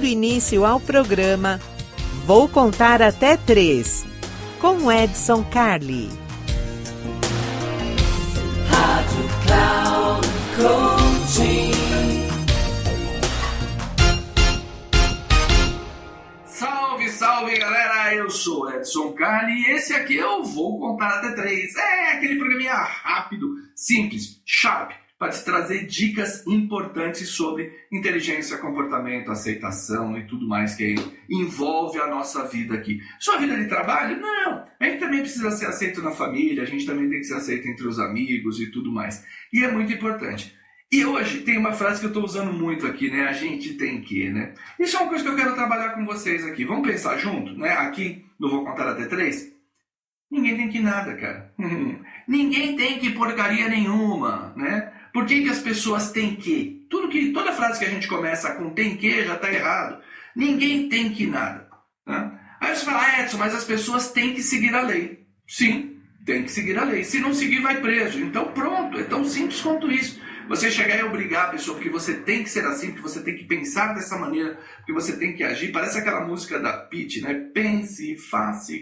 Dando início ao programa, vou contar até três, com Edson Carli. Rádio Cloud Coaching. Salve, salve galera! Eu sou Edson Carli e esse aqui eu vou contar até três. É aquele programinha rápido, simples, sharp para te trazer dicas importantes sobre inteligência, comportamento, aceitação e tudo mais que envolve a nossa vida aqui. Sua vida de trabalho? Não! A gente também precisa ser aceito na família, a gente também tem que ser aceito entre os amigos e tudo mais. E é muito importante. E hoje tem uma frase que eu estou usando muito aqui, né? A gente tem que, né? Isso é uma coisa que eu quero trabalhar com vocês aqui. Vamos pensar junto, né? Aqui, no Vou Contar Até Três. Ninguém tem que nada, cara. Ninguém tem que porcaria nenhuma, né? Por que, que as pessoas têm que? Tudo que toda frase que a gente começa com tem que já está errado. Ninguém tem que nada. Tá? Aí você fala, ah, Edson, mas as pessoas têm que seguir a lei. Sim, tem que seguir a lei. Se não seguir, vai preso. Então pronto, é tão simples quanto isso. Você chegar e obrigar a pessoa porque você tem que ser assim, porque você tem que pensar dessa maneira, porque você tem que agir. Parece aquela música da Pete, né? Pense, faça.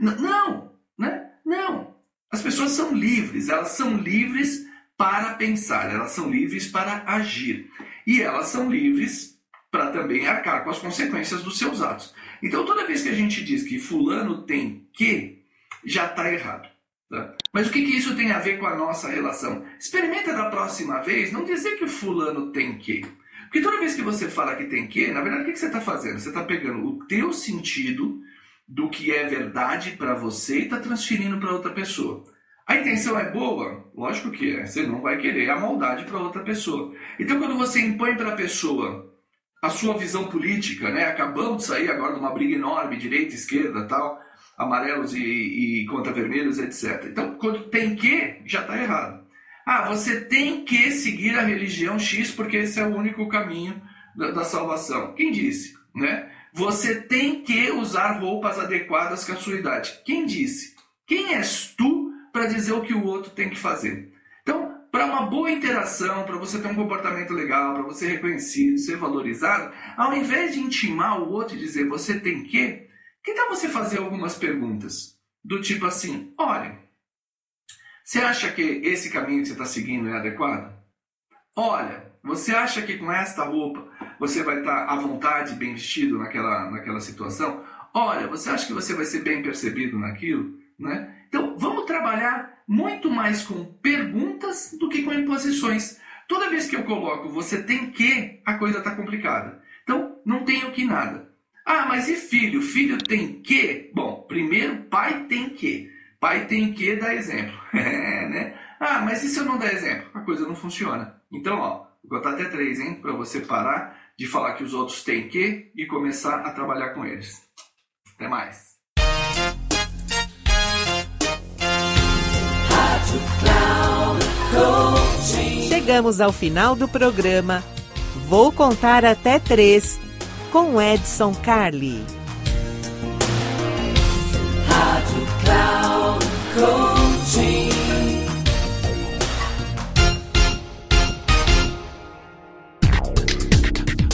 Não, né? Não. As pessoas são livres, elas são livres para pensar, elas são livres para agir. E elas são livres para também arcar com as consequências dos seus atos. Então, toda vez que a gente diz que Fulano tem que, já está errado. Tá? Mas o que, que isso tem a ver com a nossa relação? Experimenta da próxima vez não dizer que Fulano tem que. Porque toda vez que você fala que tem que, na verdade, o que, que você está fazendo? Você está pegando o teu sentido do que é verdade para você e está transferindo para outra pessoa. A intenção é boa? Lógico que é. Você não vai querer a maldade para outra pessoa. Então, quando você impõe para a pessoa a sua visão política, né? Acabamos de sair agora de uma briga enorme, direita, esquerda, tal, amarelos e, e contra vermelhos, etc. Então, quando tem que, já está errado. Ah, você tem que seguir a religião X porque esse é o único caminho da, da salvação. Quem disse, né? Você tem que usar roupas adequadas com a sua idade. Quem disse? Quem és tu para dizer o que o outro tem que fazer. Então, para uma boa interação, para você ter um comportamento legal, para você ser reconhecido, ser valorizado, ao invés de intimar o outro e dizer você tem que, que tal você fazer algumas perguntas? Do tipo assim: olha, você acha que esse caminho que você está seguindo é adequado? Olha, você acha que com esta roupa você vai estar tá à vontade, bem vestido naquela, naquela situação? Olha, você acha que você vai ser bem percebido naquilo? Né? Trabalhar muito mais com perguntas do que com imposições. Toda vez que eu coloco você tem que, a coisa está complicada. Então, não tenho que nada. Ah, mas e filho? Filho tem que? Bom, primeiro, pai tem que. Pai tem que dar exemplo. É, né? Ah, mas e se eu não der exemplo? A coisa não funciona. Então, ó, vou contar até três, hein? Para você parar de falar que os outros têm que e começar a trabalhar com eles. Até mais. Chegamos ao final do programa. Vou contar até três com Edson Carli.